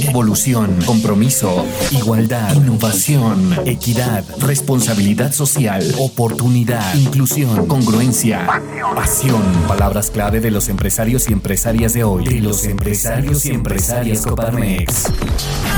Evolución, compromiso, igualdad, innovación, equidad, responsabilidad social, oportunidad, inclusión, congruencia, pasión. Palabras clave de los empresarios y empresarias de hoy. De los empresarios y empresarias Coparmex.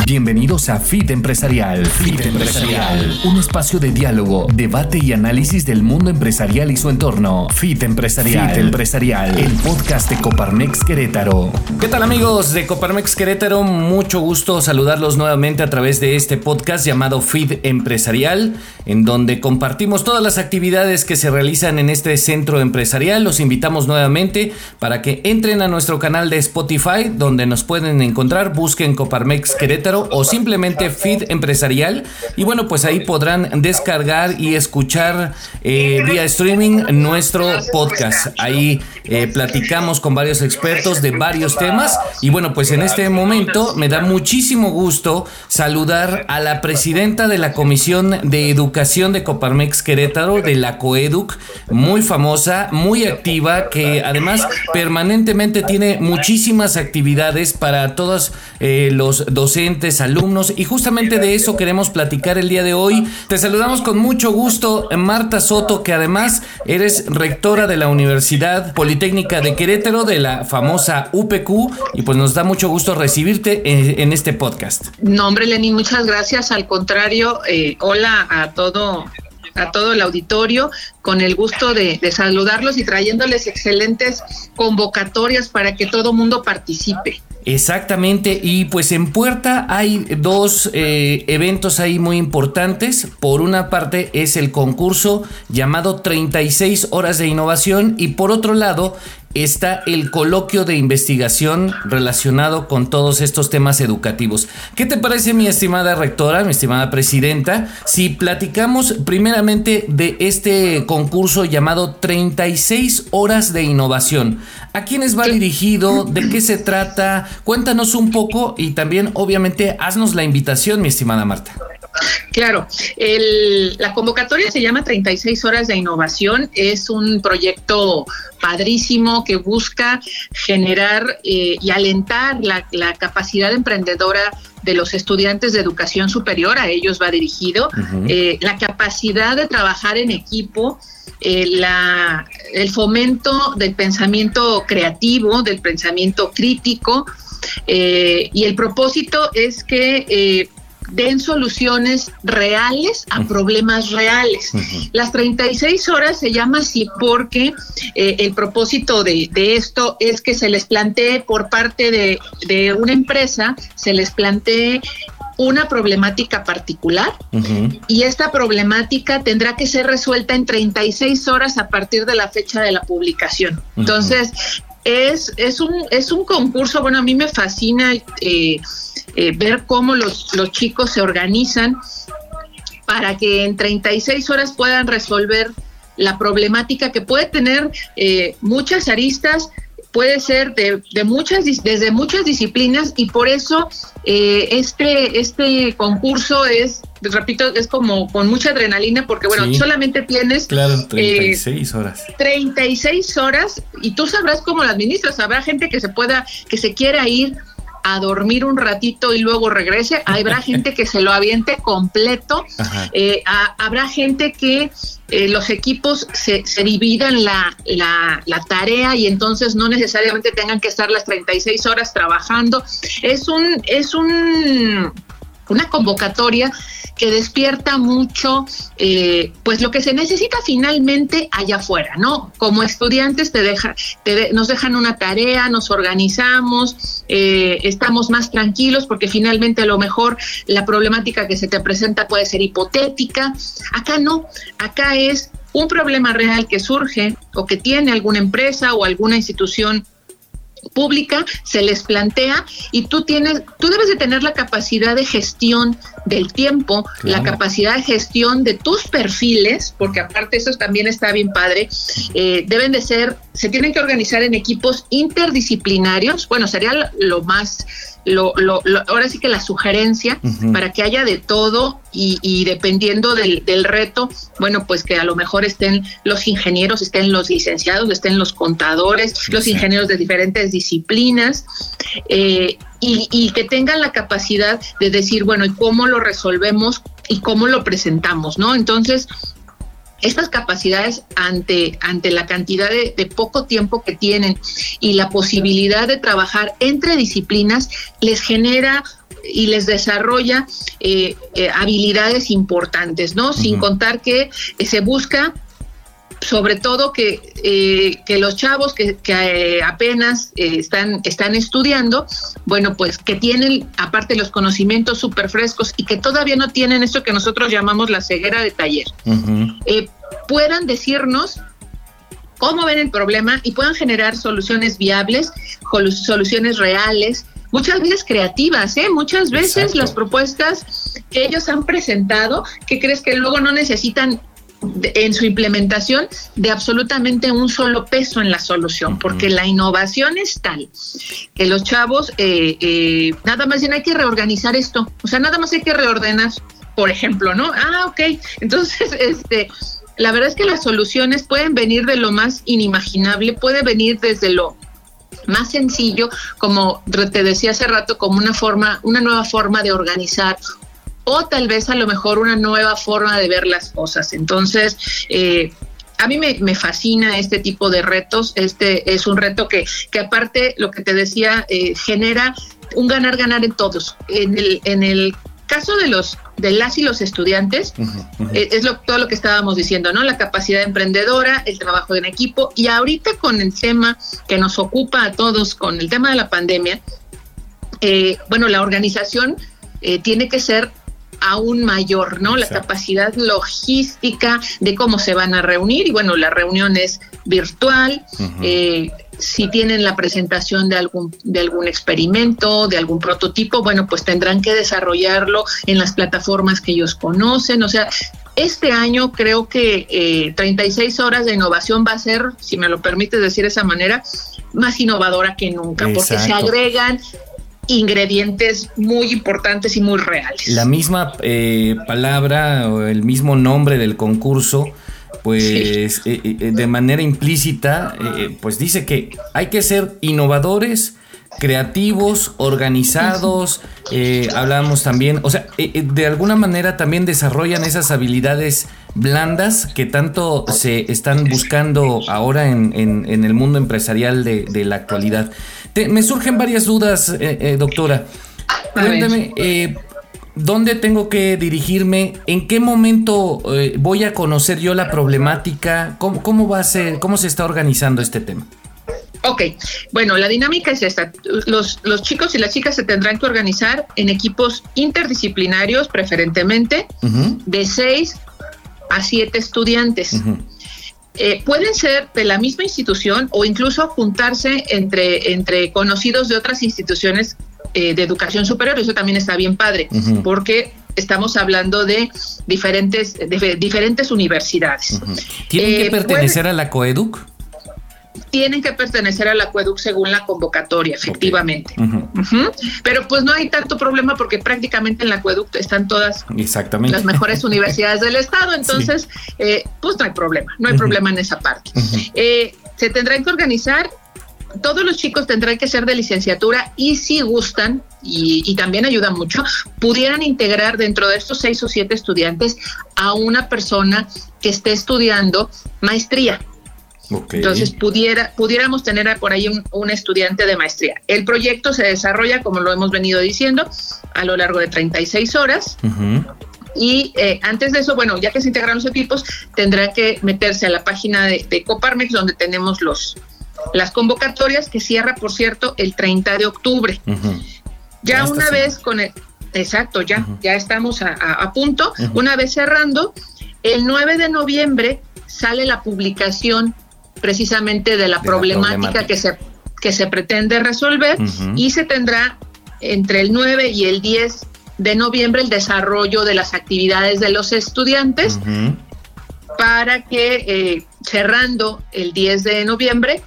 Bienvenidos a Fit Empresarial. Fit Empresarial. Un espacio de diálogo, debate y análisis del mundo empresarial y su entorno. Fit Empresarial. Fit Empresarial. El podcast de Coparmex Querétaro. ¿Qué tal amigos de Coparmex Querétaro? Mucho gusto saludarlos nuevamente a través de este podcast llamado Feed Empresarial, en donde compartimos todas las actividades que se realizan en este centro empresarial. Los invitamos nuevamente para que entren a nuestro canal de Spotify, donde nos pueden encontrar, busquen Coparmex Querétaro o simplemente Feed Empresarial. Y bueno, pues ahí podrán descargar y escuchar eh, vía streaming nuestro podcast. Ahí eh, platicamos con varios expertos de varios temas. Y bueno, pues en este momento me da muchísimo gusto saludar a la presidenta de la Comisión de Educación de Coparmex Querétaro, de la Coeduc, muy famosa, muy activa, que además permanentemente tiene muchísimas actividades para todos eh, los docentes, alumnos, y justamente de eso queremos platicar el día de hoy. Te saludamos con mucho gusto, Marta Soto, que además eres rectora de la Universidad Politécnica de Querétaro, de la famosa UPQ, y pues nos da mucho gusto recibirte en, este podcast. No, hombre, Lenny, muchas gracias. Al contrario, eh, hola a todo a todo el auditorio, con el gusto de, saludarlos y trayéndoles excelentes convocatorias para que todo mundo participe. Exactamente, y pues en Puerta hay dos eh, eventos ahí muy importantes. Por una parte es el concurso llamado 36 horas de innovación y por otro lado está el coloquio de investigación relacionado con todos estos temas educativos. ¿Qué te parece mi estimada rectora, mi estimada presidenta, si platicamos primeramente de este concurso llamado 36 horas de innovación? ¿A quiénes va dirigido? ¿De qué se trata? Cuéntanos un poco y también obviamente haznos la invitación, mi estimada Marta. Claro, la convocatoria se llama 36 horas de innovación, es un proyecto padrísimo que busca generar eh, y alentar la, capacidad emprendedora de los estudiantes de educación superior, a ellos va dirigido, eh, la capacidad de trabajar en equipo, eh, la, el fomento del pensamiento creativo, del pensamiento crítico, y el propósito es que den soluciones reales a problemas reales. Las 36 horas se llama así porque eh, el propósito de, esto es que se les plantee por parte de, de una empresa, se les plantee una problemática particular y esta problemática tendrá que ser resuelta en 36 horas a partir de la fecha de la publicación. Entonces, es, es, un, es un concurso, bueno, a mí me fascina eh, eh, ver cómo los, los chicos se organizan para que en 36 horas puedan resolver la problemática que puede tener eh, muchas aristas, puede ser de, de, muchas desde muchas disciplinas y por eso eh, este este concurso es repito es como con mucha adrenalina porque bueno solamente tienes claro 36 horas 36 horas y tú sabrás cómo la administras habrá gente que se pueda que se quiera ir a dormir un ratito y luego regrese. Habrá gente que se lo aviente completo. Eh, habrá gente que eh, los equipos se, se dividan la, la, la, tarea y entonces no necesariamente tengan que estar las 36 horas trabajando. Es un, es un una convocatoria que despierta mucho, eh, pues lo que se necesita finalmente allá afuera, ¿no? Como estudiantes te deja, nos dejan una tarea, nos organizamos, eh, estamos más tranquilos porque finalmente a lo mejor la problemática que se te presenta puede ser hipotética. Acá no, acá es un problema real que surge o que tiene alguna empresa o alguna institución pública se les plantea y tú tienes, tú debes de tener la capacidad de gestión del tiempo, la capacidad de gestión de tus perfiles, porque aparte eso también está bien padre, eh, deben de ser, se tienen que organizar en equipos interdisciplinarios, bueno, sería lo más lo, lo, ahora sí que la sugerencia para que haya de todo y, dependiendo del, reto, bueno, pues que a lo mejor estén los ingenieros, estén los licenciados, estén los contadores, los ingenieros de diferentes disciplinas. Eh, y, y, que tengan la capacidad de decir, bueno, ¿y cómo lo resolvemos y cómo lo presentamos? ¿No? Entonces, estas capacidades ante, ante la cantidad de, poco tiempo que tienen y la posibilidad de trabajar entre disciplinas les genera y les desarrolla eh, eh, habilidades importantes, ¿no? Sin contar que se busca sobre todo que, eh, que los chavos que, que apenas están, están estudiando, bueno, pues que tienen aparte los conocimientos súper frescos y que todavía no tienen esto que nosotros llamamos la ceguera de taller, eh, puedan decirnos cómo ven el problema y puedan generar soluciones viables, soluciones reales, muchas veces creativas, ¿eh? muchas veces las propuestas que ellos han presentado, que crees que luego no necesitan en su implementación de absolutamente un solo peso en la solución, porque la innovación es tal que los chavos, eh, eh, nada más bien hay que reorganizar esto, o sea, nada más hay que reordenar, por ejemplo, ¿no? Ah, ok, entonces, este, la verdad es que las soluciones pueden venir de lo más inimaginable, puede venir desde lo más sencillo, como te decía hace rato, como una forma, una nueva forma de organizar o tal vez a lo mejor una nueva forma de ver las cosas. Entonces, eh, a mí me, fascina este tipo de retos. Este es un reto que, que aparte, lo que te decía, eh, genera un ganar-ganar en todos. En el, en el caso de los de las y los estudiantes, eh, es lo, todo lo que estábamos diciendo, ¿no? La capacidad emprendedora, el trabajo en equipo, y ahorita con el tema que nos ocupa a todos, con el tema de la pandemia, bueno, la organización tiene que ser aún mayor, ¿no? La capacidad logística de cómo se van a reunir y bueno, la reunión es virtual. Eh, si tienen la presentación de algún, de algún experimento, de algún prototipo, bueno, pues tendrán que desarrollarlo en las plataformas que ellos conocen. O sea, este año creo que eh, 36 horas de innovación va a ser, si me lo permite decir de esa manera, más innovadora que nunca, porque se agregan ingredientes muy importantes y muy reales. La misma eh, palabra o el mismo nombre del concurso, pues eh, eh, de manera implícita, pues dice que hay que ser innovadores, creativos, organizados, hablamos también, o sea, de alguna manera también desarrollan esas habilidades blandas que tanto se están buscando ahora en, el mundo empresarial de, de la actualidad me surgen varias dudas, eh, eh, doctora. Cuéntame, eh, ¿dónde tengo que dirigirme? ¿En qué momento voy a conocer yo la problemática? ¿Cómo, va a ser? ¿Cómo se está organizando este tema? Ok, bueno, la dinámica es esta. Los, los, chicos y las chicas se tendrán que organizar en equipos interdisciplinarios, preferentemente, de seis a siete estudiantes. Eh, pueden ser de la misma institución o incluso juntarse entre, entre conocidos de otras instituciones eh, de educación superior. Eso también está bien padre, porque estamos hablando de diferentes, de diferentes universidades. ¿Tienen que eh, pertenecer a la COEDUC? Tienen que pertenecer al acueduc según la convocatoria, efectivamente. Pero pues no hay tanto problema porque prácticamente en el acueducto están todas las mejores universidades del estado, entonces eh, pues no hay problema, no hay problema en esa parte. Eh, se tendrán que organizar todos los chicos tendrán que ser de licenciatura y si gustan, y, y, también ayuda mucho, pudieran integrar dentro de estos seis o siete estudiantes a una persona que esté estudiando maestría. Entonces pudiera, pudiéramos tener por ahí un, estudiante de maestría. El proyecto se desarrolla, como lo hemos venido diciendo, a lo largo de 36 horas. Y eh, antes de eso, bueno, ya que se integran los equipos, tendrá que meterse a la página de, Coparmex, donde tenemos los las convocatorias, que cierra, por cierto, el 30 de octubre. Ya, una vez con el... Exacto, ya, ya estamos a, punto. Una vez cerrando, el 9 de noviembre sale la publicación precisamente de la, problemática, Que, se, que se pretende resolver y se tendrá entre el 9 y el 10 de noviembre el desarrollo de las actividades de los estudiantes para que eh, cerrando el 10 de noviembre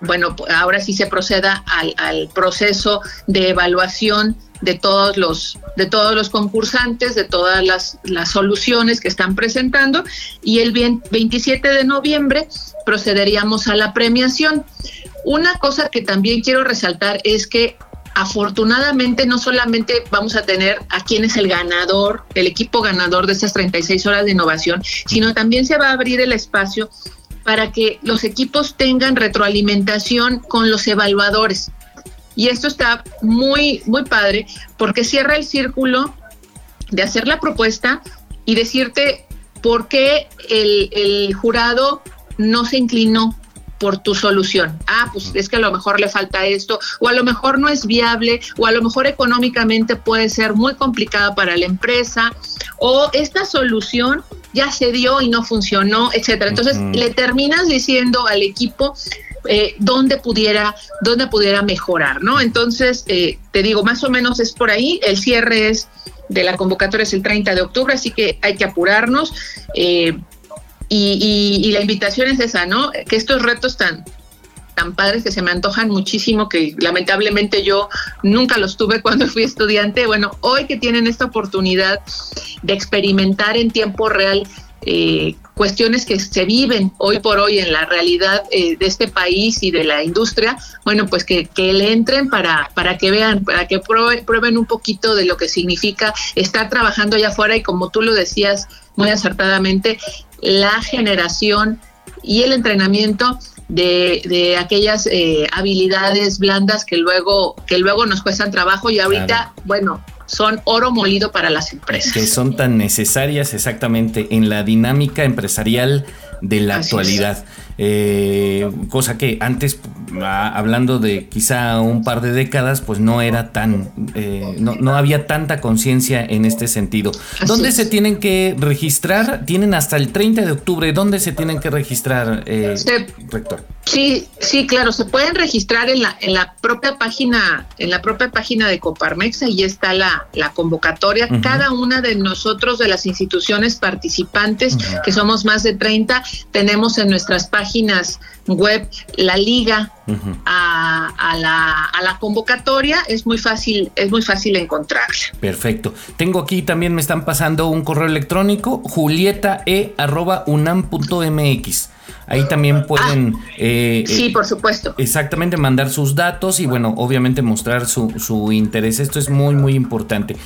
bueno, ahora sí se proceda al, proceso de evaluación de todos los de todos los concursantes, de todas las, las soluciones que están presentando y el 27 de noviembre procederíamos a la premiación. Una cosa que también quiero resaltar es que afortunadamente no solamente vamos a tener a quién es el ganador, el equipo ganador de estas 36 horas de innovación, sino también se va a abrir el espacio para que los equipos tengan retroalimentación con los evaluadores. Y esto está muy, muy padre porque cierra el círculo de hacer la propuesta y decirte por qué el, el jurado no se inclinó por tu solución. Ah, pues es que a lo mejor le falta esto, o a lo mejor no es viable, o a lo mejor económicamente puede ser muy complicada para la empresa, o esta solución ya se dio y no funcionó, etcétera. Entonces le terminas diciendo al equipo eh, dónde pudiera, dónde pudiera mejorar, ¿no? Entonces, eh, te digo, más o menos es por ahí. El cierre es de la convocatoria es el 30 de octubre, así que hay que apurarnos. Eh, y, y, la invitación es esa, ¿no? Que estos retos tan, tan padres que se me antojan muchísimo, que lamentablemente yo nunca los tuve cuando fui estudiante, bueno, hoy que tienen esta oportunidad de experimentar en tiempo real eh, cuestiones que se viven hoy por hoy en la realidad eh, de este país y de la industria, bueno, pues que, que le entren para, para que vean, para que prueben un poquito de lo que significa estar trabajando allá afuera y como tú lo decías muy acertadamente, la generación y el entrenamiento de, de aquellas eh, habilidades blandas que luego, que luego nos cuestan trabajo y ahorita, bueno, son oro molido para las empresas. Que son tan necesarias exactamente en la dinámica empresarial de la actualidad. Eh, cosa que antes, ah, hablando de quizá un par de décadas, pues no era tan, eh, no, había tanta conciencia en este sentido. ¿Dónde se tienen que registrar? Tienen hasta el 30 de octubre. ¿Dónde se tienen que registrar, eh, rector? Sí, sí, claro, se pueden registrar en la, en la propia página, en la propia página de Coparmex, ahí está la, la convocatoria. Cada una de nosotros, de las instituciones participantes, que somos más de 30, tenemos en nuestras páginas páginas web la liga a, la, a, la, convocatoria, es muy fácil, es muy fácil encontrarla. Perfecto. Tengo aquí también me están pasando un correo electrónico, julietae.unam.mx. Ahí también pueden... Ah, eh, sí, eh, por supuesto. Exactamente, mandar sus datos y bueno, obviamente mostrar su, su, interés. Esto es muy, muy importante.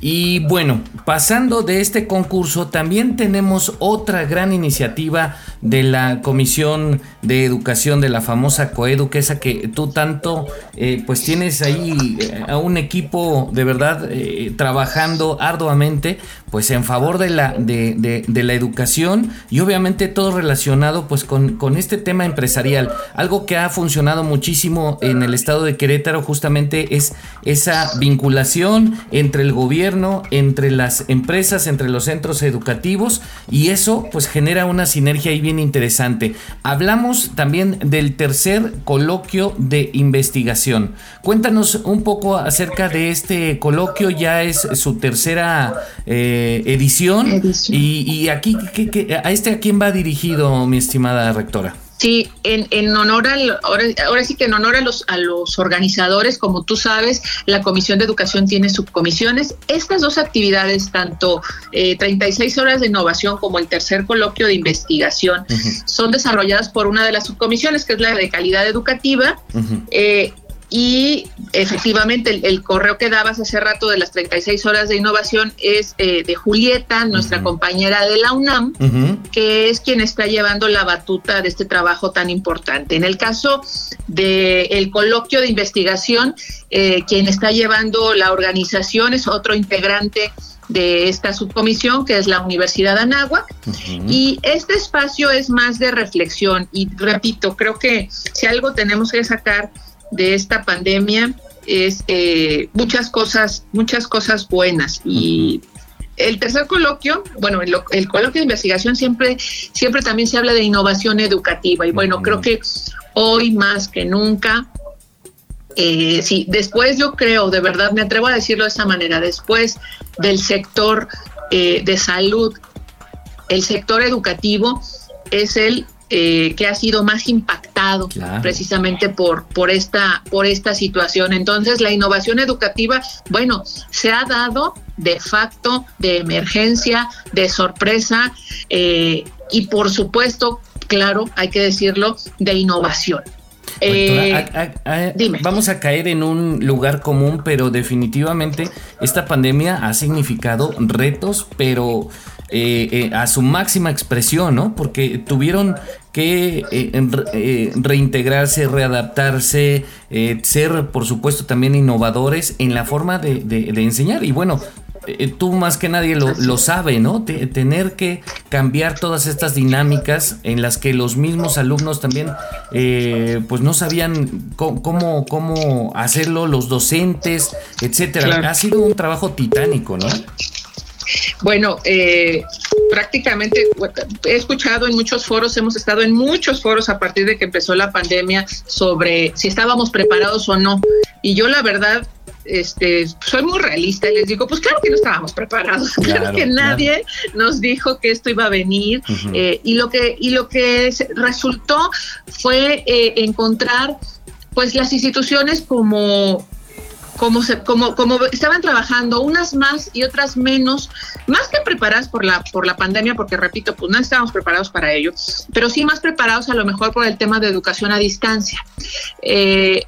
Y bueno, pasando de este concurso, también tenemos otra gran iniciativa de la Comisión de Educación de la famosa Coedu, esa que tú tanto, eh, pues tienes ahí a un equipo de verdad trabajando arduamente, pues en favor de la, de, de, la educación y obviamente todo relacionado pues con, este tema empresarial. Algo que ha funcionado muchísimo en el estado de Querétaro justamente es esa vinculación entre el gobierno, entre las empresas, entre los centros educativos y eso pues genera una sinergia ahí bien interesante. Hablamos también del tercer coloquio de investigación. Cuéntanos un poco acerca de este coloquio, ya es su tercera eh, edición, Y, aquí a este a quién va dirigido mi estimado rectora. Sí, en, en honor al, ahora, sí que en honor a los, a los organizadores, como tú sabes, la Comisión de Educación tiene subcomisiones. Estas dos actividades, tanto 36 eh, horas de innovación como el tercer coloquio de investigación, son desarrolladas por una de las subcomisiones, que es la de calidad educativa. Y efectivamente el, correo que dabas hace rato de las 36 horas de innovación es eh, de Julieta, nuestra compañera de la UNAM, que es quien está llevando la batuta de este trabajo tan importante. En el caso del coloquio de investigación, eh, quien está llevando la organización es otro integrante de esta subcomisión, que es la Universidad de Anáhuac. Y este espacio es más de reflexión. Y repito, creo que si algo tenemos que sacar de esta pandemia es eh, muchas cosas, muchas cosas buenas. Y el tercer coloquio, bueno, el, coloquio de investigación siempre, siempre también se habla de innovación educativa. Y bueno, creo que hoy más que nunca, eh, sí, después yo creo, de verdad, me atrevo a decirlo de esta manera, después del sector eh, de salud, el sector educativo es el eh, que ha sido más impactado precisamente por, por, esta, por esta situación. Entonces, la innovación educativa, bueno, se ha dado de facto, de emergencia, de sorpresa eh, y por supuesto, claro, hay que decirlo, de innovación. Eh, vamos a caer en un lugar común, pero definitivamente esta pandemia ha significado retos, pero eh, a su máxima expresión, ¿no? Porque tuvieron que reintegrarse, readaptarse, ser, por supuesto, también innovadores en la forma de, de enseñar. Y bueno, eh, tú más que nadie lo, lo sabe, ¿no? tener que cambiar todas estas dinámicas en las que los mismos alumnos también eh, pues no sabían cómo, cómo hacerlo, los docentes, etcétera. Ha sido un trabajo titánico, ¿no? Bueno, eh, prácticamente he escuchado en muchos foros, hemos estado en muchos foros a partir de que empezó la pandemia sobre si estábamos preparados o no. Y yo la verdad este, soy muy realista y les digo, pues claro que no estábamos preparados, claro, que nadie nos dijo que esto iba a venir. Eh, y lo que y lo que resultó fue eh, encontrar pues las instituciones como como, se, como, como estaban trabajando, unas más y otras menos, más que preparadas por la, por la pandemia, porque repito, pues no estábamos preparados para ello, pero sí más preparados a lo mejor por el tema de educación a distancia. Eh,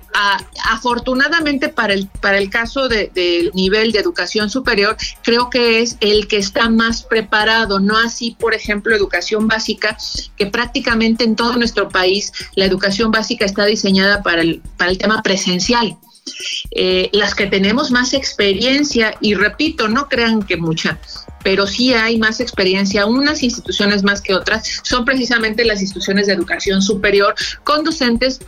afortunadamente para el, para el caso del nivel de educación superior, creo que es el que está más preparado, no así, por ejemplo, educación básica, que prácticamente en todo nuestro país la educación básica está diseñada para el, para el tema presencial. Eh, las que tenemos más experiencia, y repito, no crean que mucha, pero sí hay más experiencia, unas instituciones más que otras, son precisamente las instituciones de educación superior con docentes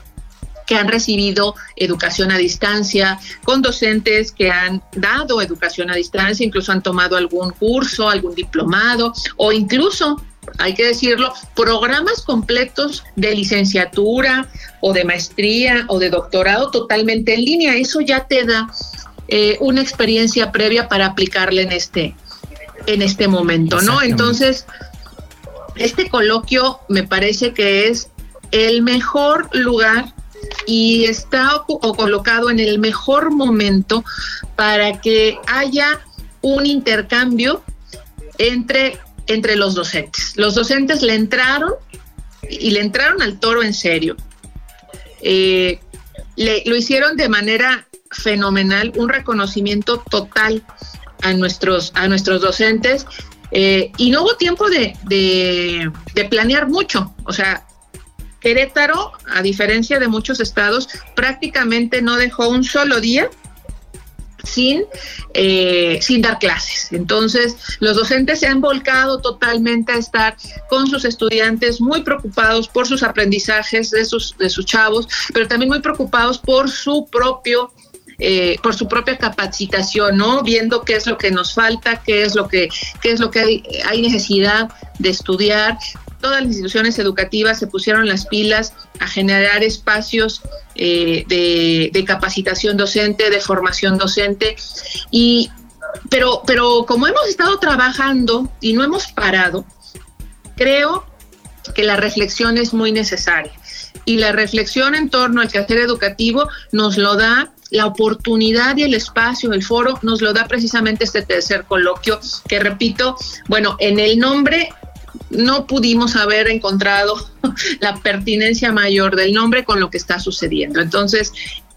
que han recibido educación a distancia, con docentes que han dado educación a distancia, incluso han tomado algún curso, algún diplomado o incluso hay que decirlo, programas completos de licenciatura o de maestría o de doctorado totalmente en línea. Eso ya te da eh, una experiencia previa para aplicarle en este, en este momento, ¿no? Entonces, este coloquio me parece que es el mejor lugar y está colocado en el mejor momento para que haya un intercambio entre entre los docentes. Los docentes le entraron y le entraron al toro en serio. Eh, lo hicieron de manera fenomenal, un reconocimiento total a nuestros, a nuestros docentes eh, y no hubo tiempo de, de planear mucho. O sea, Querétaro, a diferencia de muchos estados, prácticamente no dejó un solo día sin, eh, sin dar clases. Entonces, los docentes se han volcado totalmente a estar con sus estudiantes muy preocupados por sus aprendizajes de sus, de sus chavos, pero también muy preocupados por su propio eh, por su propia capacitación, ¿no? Viendo qué es lo que nos falta, qué es lo que, qué es lo que hay, hay necesidad de estudiar, todas las instituciones educativas se pusieron las pilas a generar espacios eh, de, capacitación docente, de formación docente. Y, pero, pero como hemos estado trabajando y no hemos parado, creo que la reflexión es muy necesaria. Y la reflexión en torno al quehacer educativo nos lo da la oportunidad y el espacio, el foro, nos lo da precisamente este tercer coloquio, que repito, bueno, en el nombre no pudimos haber encontrado la pertinencia mayor del nombre con lo que está sucediendo. Entonces,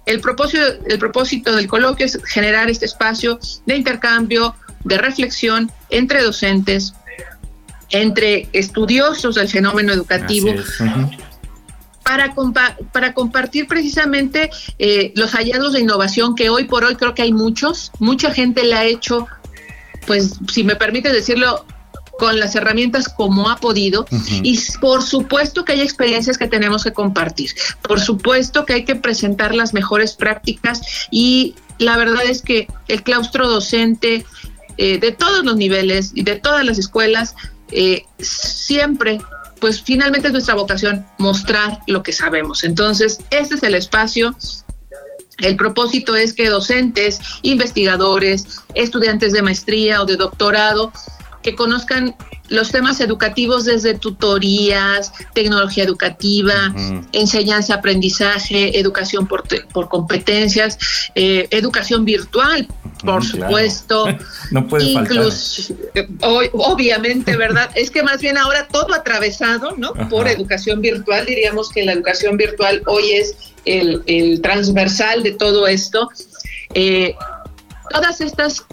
el propósito, el propósito del coloquio es generar este espacio de intercambio, de reflexión entre docentes, entre estudiosos del fenómeno educativo. Para, para, compartir precisamente eh, los hallazgos de innovación que hoy por hoy creo que hay muchos, mucha gente le ha hecho, pues si me permite decirlo, con las herramientas como ha podido y por supuesto que hay experiencias que tenemos que compartir, por supuesto que hay que presentar las mejores prácticas y la verdad es que el claustro docente eh, de todos los niveles y de todas las escuelas eh, siempre pues finalmente es nuestra vocación mostrar lo que sabemos. Entonces, este es el espacio. El propósito es que docentes, investigadores, estudiantes de maestría o de doctorado que conozcan los temas educativos desde tutorías, tecnología educativa, enseñanza, aprendizaje, educación por, por competencias, eh, educación virtual, por supuesto. no puede Incluso, obviamente, ¿verdad? es que más bien ahora todo atravesado, ¿no? Por educación virtual, diríamos que la educación virtual hoy es el, transversal de todo esto. Eh, todas estas,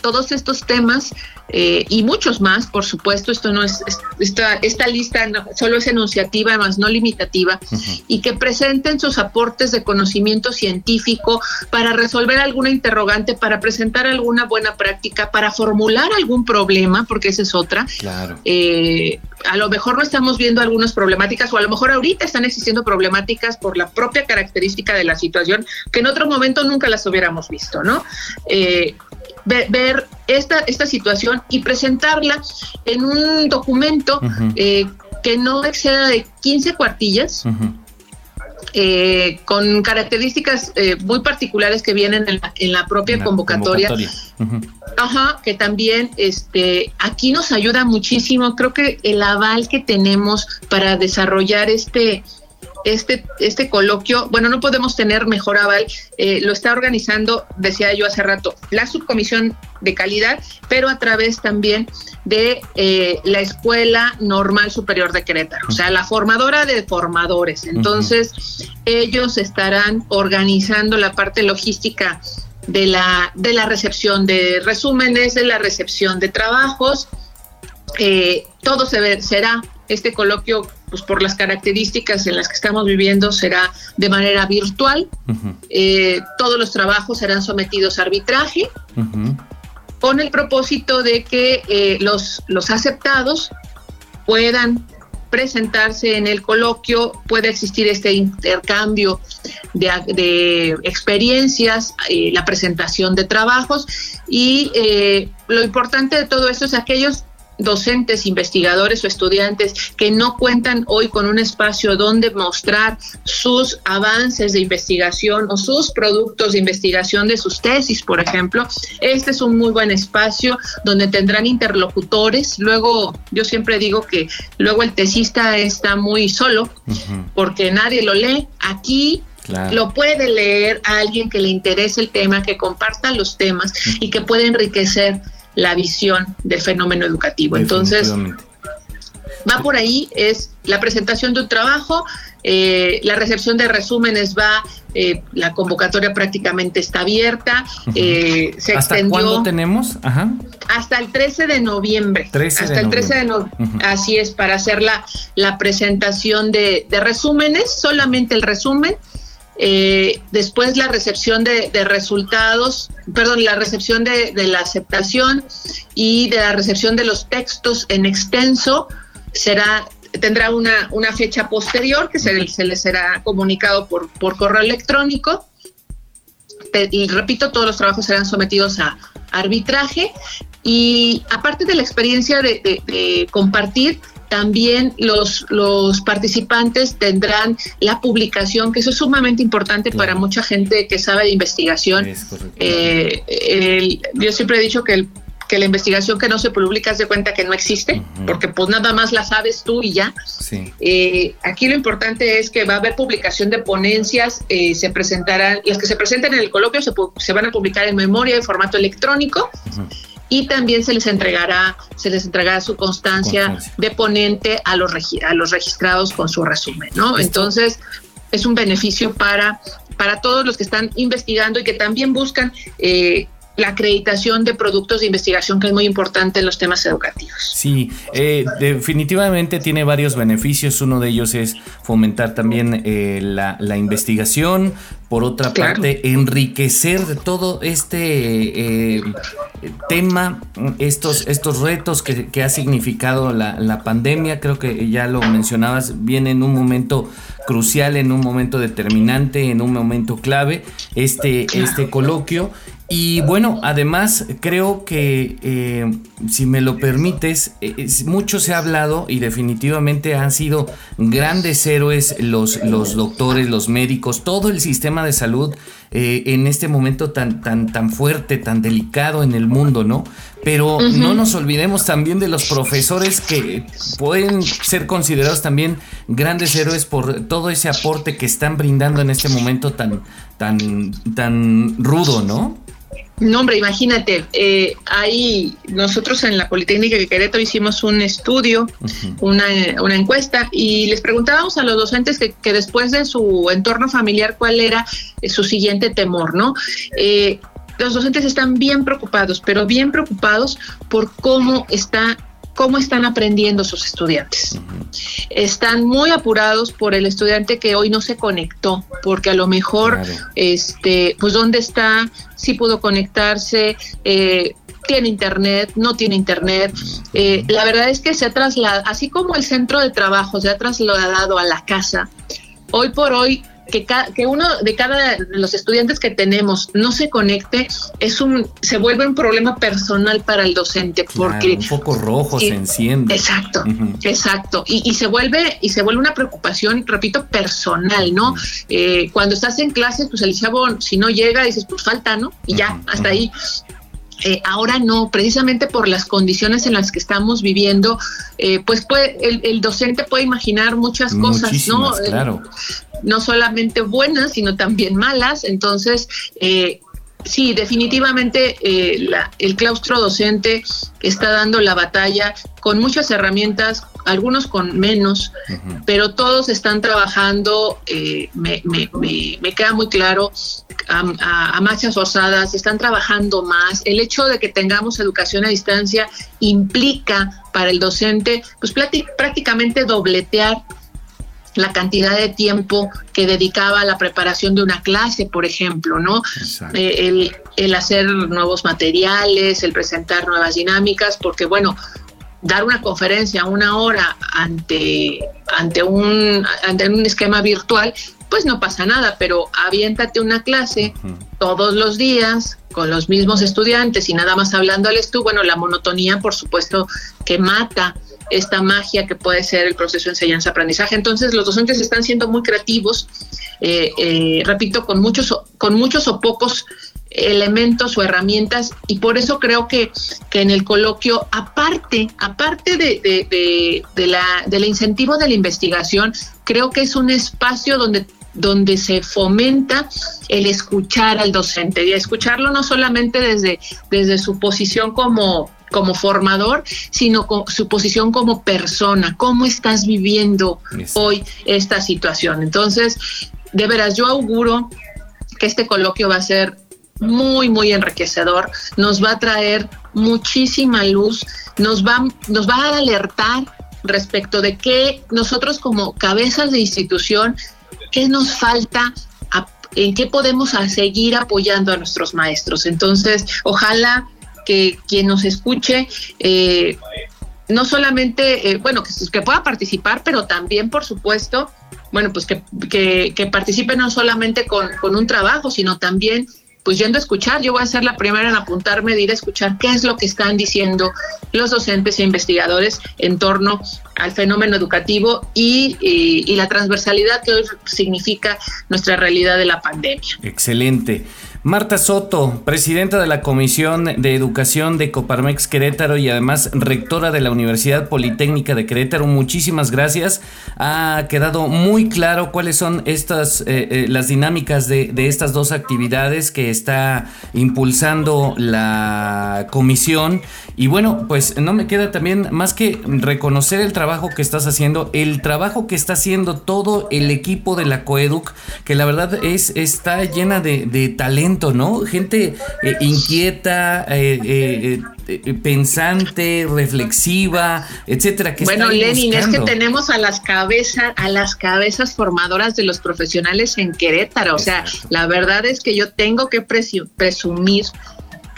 todos estos temas eh, y muchos más, por supuesto, esto no es, esta, esta lista solo es enunciativa, más no limitativa, y que presenten sus aportes de conocimiento científico para resolver alguna interrogante, para presentar alguna buena práctica, para formular algún problema, porque esa es otra. Claro. Eh, a lo mejor no estamos viendo algunas problemáticas o a lo mejor ahorita están existiendo problemáticas por la propia característica de la situación que en otro momento nunca las hubiéramos visto, ¿no? Eh, ver, esta, esta situación y presentarla en un documento eh, que no exceda de 15 cuartillas. Eh, con características eh, muy particulares que vienen en la, propia convocatoria. Ajá, que también este, aquí nos ayuda muchísimo. Creo que el aval que tenemos para desarrollar este, este, este coloquio, bueno, no podemos tener mejor aval, eh, lo está organizando, decía yo hace rato, la subcomisión de calidad, pero a través también de eh, la Escuela Normal Superior de Querétaro, o sea, la formadora de formadores. Entonces, ellos estarán organizando la parte logística de la, de la recepción de resúmenes, de la recepción de trabajos. Eh, todo se será este coloquio pues por las características en las que estamos viviendo, será de manera virtual. Eh, todos los trabajos serán sometidos a arbitraje con el propósito de que eh, los, los aceptados puedan presentarse en el coloquio, pueda existir este intercambio de, experiencias, eh, la presentación de trabajos y lo importante de todo esto es aquellos docentes, investigadores o estudiantes que no cuentan hoy con un espacio donde mostrar sus avances de investigación o sus productos de investigación de sus tesis, por ejemplo. Este es un muy buen espacio donde tendrán interlocutores. Luego, yo siempre digo que luego el tesista está muy solo porque nadie lo lee. Aquí Lo puede leer a alguien que le interese el tema, que comparta los temas y que pueda enriquecer la visión del fenómeno educativo. Entonces, va por ahí, es la presentación de un trabajo, eh, la recepción de resúmenes va, eh, la convocatoria prácticamente está abierta, eh, se ¿Hasta cuándo tenemos? Hasta el 13 de noviembre. hasta el 13 de noviembre. Así es, para hacer la, la presentación de, de resúmenes, solamente el resumen eh, después la recepción de, resultados, perdón, la recepción de, la aceptación y de la recepción de los textos en extenso será tendrá una, fecha posterior que se, se les será comunicado por correo electrónico. y repito, todos los trabajos serán sometidos a arbitraje y aparte de la experiencia de compartir, también los, los participantes tendrán la publicación, que eso es sumamente importante para mucha gente que sabe de investigación. Eh, yo siempre he dicho que, que la investigación que no se publica se cuenta que no existe, porque pues nada más la sabes tú y ya. Eh, aquí lo importante es que va a haber publicación de ponencias, eh, se presentarán, las que se presenten en el coloquio se, se van a publicar en memoria en formato electrónico y también se les entregará, se les entregará su constancia, de ponente a los, a los registrados con su resumen, ¿no? Entonces, es un beneficio para, para todos los que están investigando y que también buscan eh, la acreditación de productos de investigación que es muy importante en los temas educativos. Sí, eh, definitivamente tiene varios beneficios. Uno de ellos es fomentar también eh, la, investigación. Por otra parte, enriquecer todo este eh, tema, estos, estos retos que, ha significado la, la, pandemia. Creo que ya lo mencionabas, viene en un momento crucial, en un momento determinante, en un momento clave, este, este coloquio. Y bueno, además creo que, eh, si me lo permites, eh, mucho se ha hablado y definitivamente han sido grandes héroes los, los doctores, los médicos, todo el sistema de salud eh, en este momento tan, tan, tan fuerte, tan delicado en el mundo, ¿no? Pero no nos olvidemos también de los profesores que pueden ser considerados también grandes héroes por todo ese aporte que están brindando en este momento tan, tan, tan rudo, ¿no? No, hombre, imagínate, eh, ahí nosotros en la Politécnica de Querétaro hicimos un estudio, una, una, encuesta, y les preguntábamos a los docentes que, que, después de su entorno familiar cuál era su siguiente temor, ¿no? Eh, los docentes están bien preocupados, pero bien preocupados por cómo está cómo están aprendiendo sus estudiantes. Están muy apurados por el estudiante que hoy no se conectó, porque a lo mejor, este, pues dónde está, si pudo conectarse, eh, tiene internet, no tiene internet. Eh, la verdad es que se ha trasladado, así como el centro de trabajo se ha trasladado a la casa, hoy por hoy que, que uno de cada de los estudiantes que tenemos no se conecte es un se vuelve un problema personal para el docente porque un foco rojo se enciende. exacto exacto. Y, se vuelve y se vuelve una preocupación repito personal no eh, cuando estás en clase pues el chavo si no llega dices pues falta no y ya hasta ahí. Eh, ahora no, precisamente por las condiciones en las que estamos viviendo, eh, pues puede, el, docente puede imaginar muchas cosas, ¿no? Claro. No solamente buenas, sino también malas. Entonces, eh, Sí, definitivamente eh, el claustro docente está dando la batalla con muchas herramientas, algunos con menos, pero todos están trabajando, eh, me, queda muy claro, a, a, marchas forzadas, están trabajando más. El hecho de que tengamos educación a distancia implica para el docente, pues prácticamente dobletear la cantidad de tiempo que dedicaba a la preparación de una clase, por ejemplo, ¿no? Eh, el, hacer nuevos materiales, el presentar nuevas dinámicas, porque bueno, dar una conferencia una hora ante, ante, un, ante un esquema virtual, pues no pasa nada, pero aviéntate una clase todos los días con los mismos estudiantes y nada más hablándoles tú, bueno, la monotonía por supuesto que mata esta magia que puede ser el proceso de enseñanza-aprendizaje. Entonces, los docentes están siendo muy creativos, eh, eh, repito, con muchos, con muchos o pocos elementos o herramientas y por eso creo que, que en el coloquio, aparte, aparte de, de, la, del incentivo de la investigación, creo que es un espacio donde donde se fomenta el escuchar al docente y escucharlo no solamente desde, desde su posición como como formador, sino con su posición como persona, cómo estás viviendo hoy esta situación. Entonces, de veras, yo auguro que este coloquio va a ser muy, muy enriquecedor, nos va a traer muchísima luz, nos va, nos va a alertar respecto de que nosotros como cabezas de institución, qué nos falta, en qué podemos seguir apoyando a nuestros maestros. Entonces, ojalá que quien nos escuche eh, no solamente, eh, bueno, que, pueda participar, pero también, por supuesto, bueno, pues que, que, participe no solamente con, con, un trabajo, sino también pues yendo a escuchar, yo voy a ser la primera en apuntarme de ir a escuchar qué es lo que están diciendo los docentes e investigadores en torno al fenómeno educativo y, y la transversalidad que hoy significa nuestra realidad de la pandemia. Excelente. Marta Soto, presidenta de la Comisión de Educación de Coparmex Querétaro y además rectora de la Universidad Politécnica de Querétaro, muchísimas gracias. Ha quedado muy claro cuáles son estas eh, eh, las dinámicas de, estas dos actividades que está impulsando la comisión. Y bueno, pues no me queda también más que reconocer el trabajo que estás haciendo, el trabajo que está haciendo todo el equipo de la Coeduc, que la verdad es está llena de, de talento ¿no? Gente eh, inquieta, eh, eh, pensante, reflexiva, etcétera. Que bueno, Lenin, es que tenemos a las cabezas, a las cabezas formadoras de los profesionales en Querétaro. O sea, la verdad es que yo tengo que presumir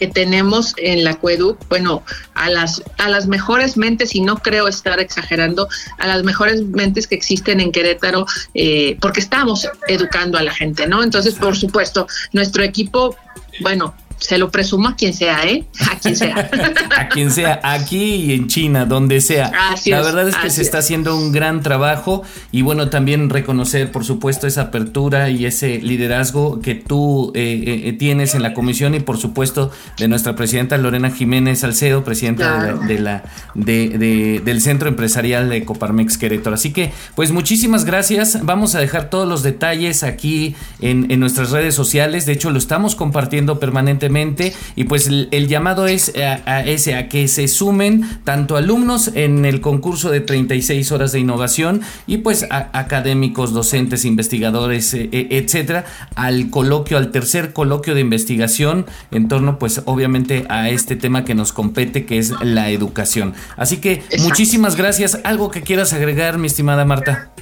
que tenemos en la CUEDU, bueno, a las, a las mejores mentes, y no creo estar exagerando, a las mejores mentes que existen en Querétaro, eh, porque estamos educando a la gente, ¿no? Entonces, por supuesto, nuestro equipo, bueno, se lo presumo a quien sea, ¿eh? A quien sea. a quien sea, aquí y en China, donde sea. la verdad es que se está haciendo un gran trabajo y bueno, también reconocer, por supuesto, esa apertura y ese liderazgo que tú eh, eh, eh, tienes en la comisión y por supuesto de nuestra presidenta Lorena Jiménez Salcedo, presidenta de la, de del Centro Empresarial de Coparmex Querétaro. Así que, pues muchísimas gracias. Vamos a dejar todos los detalles aquí en, en nuestras redes sociales. De hecho, lo estamos compartiendo permanentemente y pues el, llamado es a, ese, a que se sumen tanto alumnos en el concurso de 36 horas de innovación y pues académicos, docentes, investigadores, e, e, etcétera, al coloquio, al tercer coloquio de investigación en torno pues obviamente a este tema que nos compete que es la educación. Así que muchísimas gracias. ¿Algo que quieras agregar, mi estimada Marta?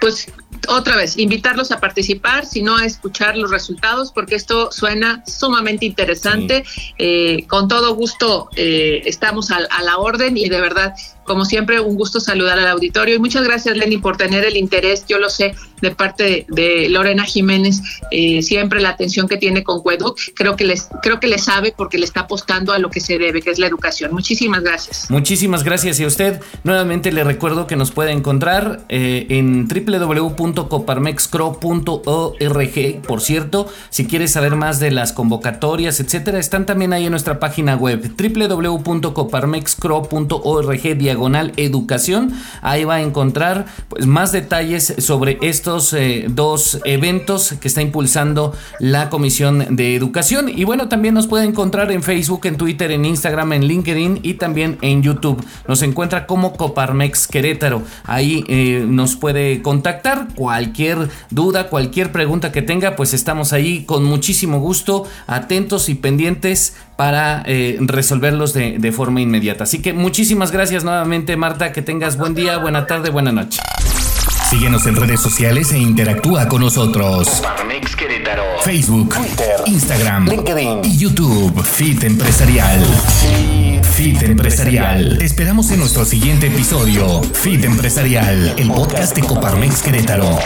Pues otra vez, invitarlos a participar, sino a escuchar los resultados, porque esto suena sumamente interesante. Eh, con todo gusto eh, estamos a, la orden y de verdad como siempre, un gusto saludar al auditorio y muchas gracias, Lenny, por tener el interés, yo lo sé, de parte de, Lorena Jiménez, eh, siempre la atención que tiene con Cueduc, creo que les, creo que le sabe porque le está apostando a lo que se debe, que es la educación. Muchísimas gracias. Muchísimas gracias y a usted nuevamente le recuerdo que nos puede encontrar eh, en www.coparmexcro.org, por cierto, si quiere saber más de las convocatorias, etcétera, están también ahí en nuestra página web www.coparmexcro.org diagonal educación. Ahí va a encontrar pues, más detalles sobre estos eh, dos eventos que está impulsando la Comisión de Educación. Y bueno, también nos puede encontrar en Facebook, en Twitter, en Instagram, en LinkedIn y también en YouTube. Nos encuentra como Coparmex Querétaro. Ahí eh, nos puede contactar cualquier duda, cualquier pregunta que tenga, pues estamos ahí con muchísimo gusto, atentos y pendientes para eh, resolverlos de, de, forma inmediata. Así que muchísimas gracias nuevamente Marta, que tengas buen día, buena tarde, buena noche. Síguenos en redes sociales e interactúa con nosotros. Facebook, Twitter, Instagram, LinkedIn y YouTube. Fit Empresarial. Fit Empresarial. Te esperamos en nuestro siguiente episodio. Fit Empresarial, el podcast de Coparmex Querétaro.